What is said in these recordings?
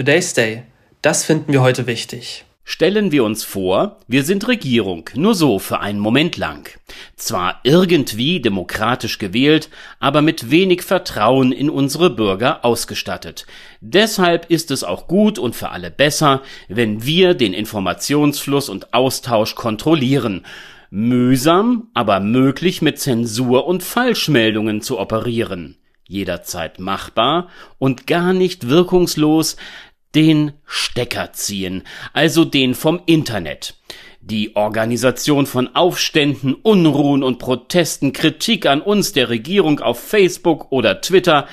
Today's Day. Das finden wir heute wichtig. Stellen wir uns vor, wir sind Regierung, nur so für einen Moment lang. Zwar irgendwie demokratisch gewählt, aber mit wenig Vertrauen in unsere Bürger ausgestattet. Deshalb ist es auch gut und für alle besser, wenn wir den Informationsfluss und Austausch kontrollieren. Mühsam, aber möglich mit Zensur und Falschmeldungen zu operieren jederzeit machbar und gar nicht wirkungslos, den Stecker ziehen, also den vom Internet. Die Organisation von Aufständen, Unruhen und Protesten, Kritik an uns der Regierung auf Facebook oder Twitter,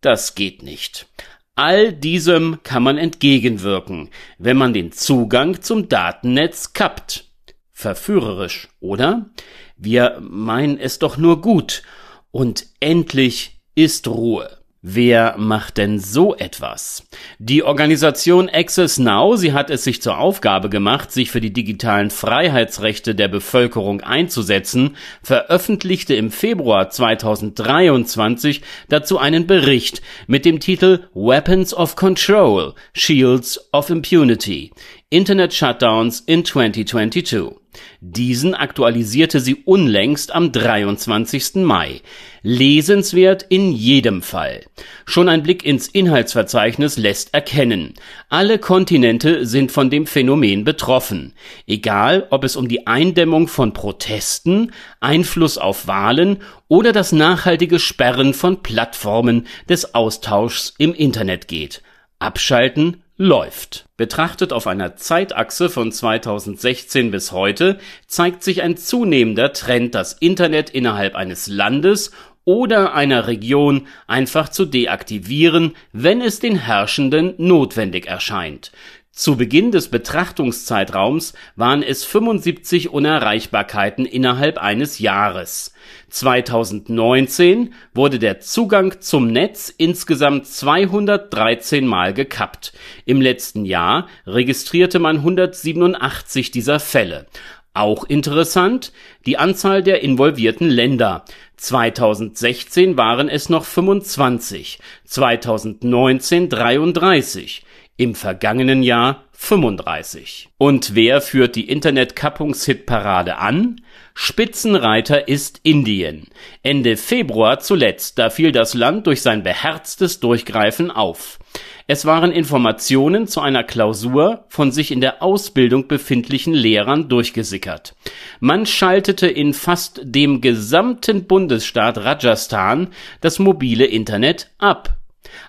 das geht nicht. All diesem kann man entgegenwirken, wenn man den Zugang zum Datennetz kappt. Verführerisch, oder? Wir meinen es doch nur gut. Und endlich ist Ruhe. Wer macht denn so etwas? Die Organisation Access Now, sie hat es sich zur Aufgabe gemacht, sich für die digitalen Freiheitsrechte der Bevölkerung einzusetzen, veröffentlichte im Februar 2023 dazu einen Bericht mit dem Titel Weapons of Control, Shields of Impunity, Internet Shutdowns in 2022. Diesen aktualisierte sie unlängst am 23. Mai. Lesenswert in jedem Fall. Schon ein Blick ins Inhaltsverzeichnis lässt erkennen, alle Kontinente sind von dem Phänomen betroffen. Egal, ob es um die Eindämmung von Protesten, Einfluss auf Wahlen oder das nachhaltige Sperren von Plattformen des Austauschs im Internet geht. Abschalten läuft. Betrachtet auf einer Zeitachse von 2016 bis heute zeigt sich ein zunehmender Trend, das Internet innerhalb eines Landes oder einer Region einfach zu deaktivieren, wenn es den Herrschenden notwendig erscheint. Zu Beginn des Betrachtungszeitraums waren es 75 Unerreichbarkeiten innerhalb eines Jahres. 2019 wurde der Zugang zum Netz insgesamt 213 Mal gekappt. Im letzten Jahr registrierte man 187 dieser Fälle. Auch interessant, die Anzahl der involvierten Länder. 2016 waren es noch 25, 2019 33 im vergangenen Jahr 35. Und wer führt die Internet-Kappungshitparade an? Spitzenreiter ist Indien. Ende Februar zuletzt, da fiel das Land durch sein beherztes Durchgreifen auf. Es waren Informationen zu einer Klausur von sich in der Ausbildung befindlichen Lehrern durchgesickert. Man schaltete in fast dem gesamten Bundesstaat Rajasthan das mobile Internet ab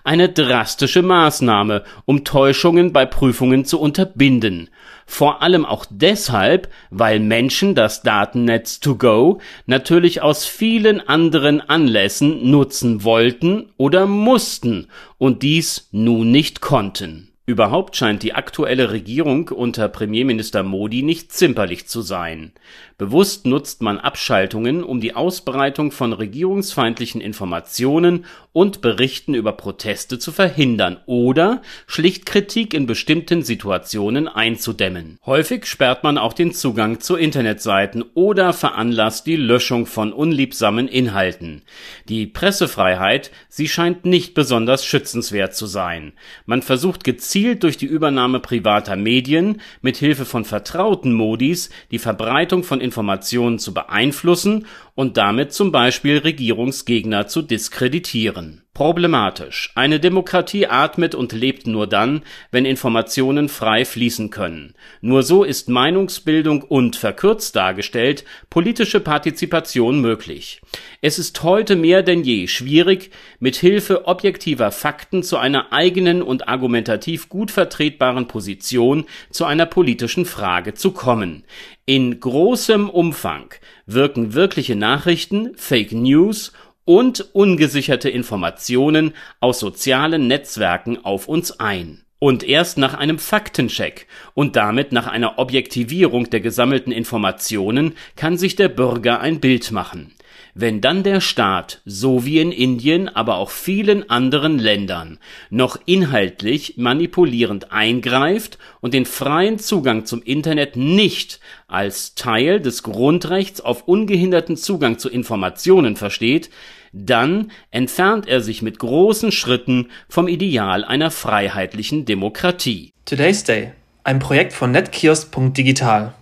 eine drastische Maßnahme, um Täuschungen bei Prüfungen zu unterbinden. Vor allem auch deshalb, weil Menschen das Datennetz to go natürlich aus vielen anderen Anlässen nutzen wollten oder mussten und dies nun nicht konnten Überhaupt scheint die aktuelle Regierung unter Premierminister Modi nicht zimperlich zu sein. Bewusst nutzt man Abschaltungen, um die Ausbreitung von regierungsfeindlichen Informationen und Berichten über Proteste zu verhindern oder schlicht Kritik in bestimmten Situationen einzudämmen. Häufig sperrt man auch den Zugang zu Internetseiten oder veranlasst die Löschung von unliebsamen Inhalten. Die Pressefreiheit, sie scheint nicht besonders schützenswert zu sein. Man versucht gezielt durch die Übernahme privater Medien mit Hilfe von vertrauten Modis die Verbreitung von Informationen zu beeinflussen und damit zum Beispiel Regierungsgegner zu diskreditieren. Problematisch. Eine Demokratie atmet und lebt nur dann, wenn Informationen frei fließen können. Nur so ist Meinungsbildung und, verkürzt dargestellt, politische Partizipation möglich. Es ist heute mehr denn je schwierig, mit Hilfe objektiver Fakten zu einer eigenen und argumentativ gut vertretbaren Position zu einer politischen Frage zu kommen. In großem Umfang wirken wirkliche Nachrichten, Fake News und ungesicherte Informationen aus sozialen Netzwerken auf uns ein. Und erst nach einem Faktencheck und damit nach einer Objektivierung der gesammelten Informationen kann sich der Bürger ein Bild machen. Wenn dann der Staat, so wie in Indien, aber auch vielen anderen Ländern, noch inhaltlich manipulierend eingreift und den freien Zugang zum Internet nicht als Teil des Grundrechts auf ungehinderten Zugang zu Informationen versteht, dann entfernt er sich mit großen Schritten vom Ideal einer freiheitlichen Demokratie. Today's Day, ein Projekt von netkiosk.digital.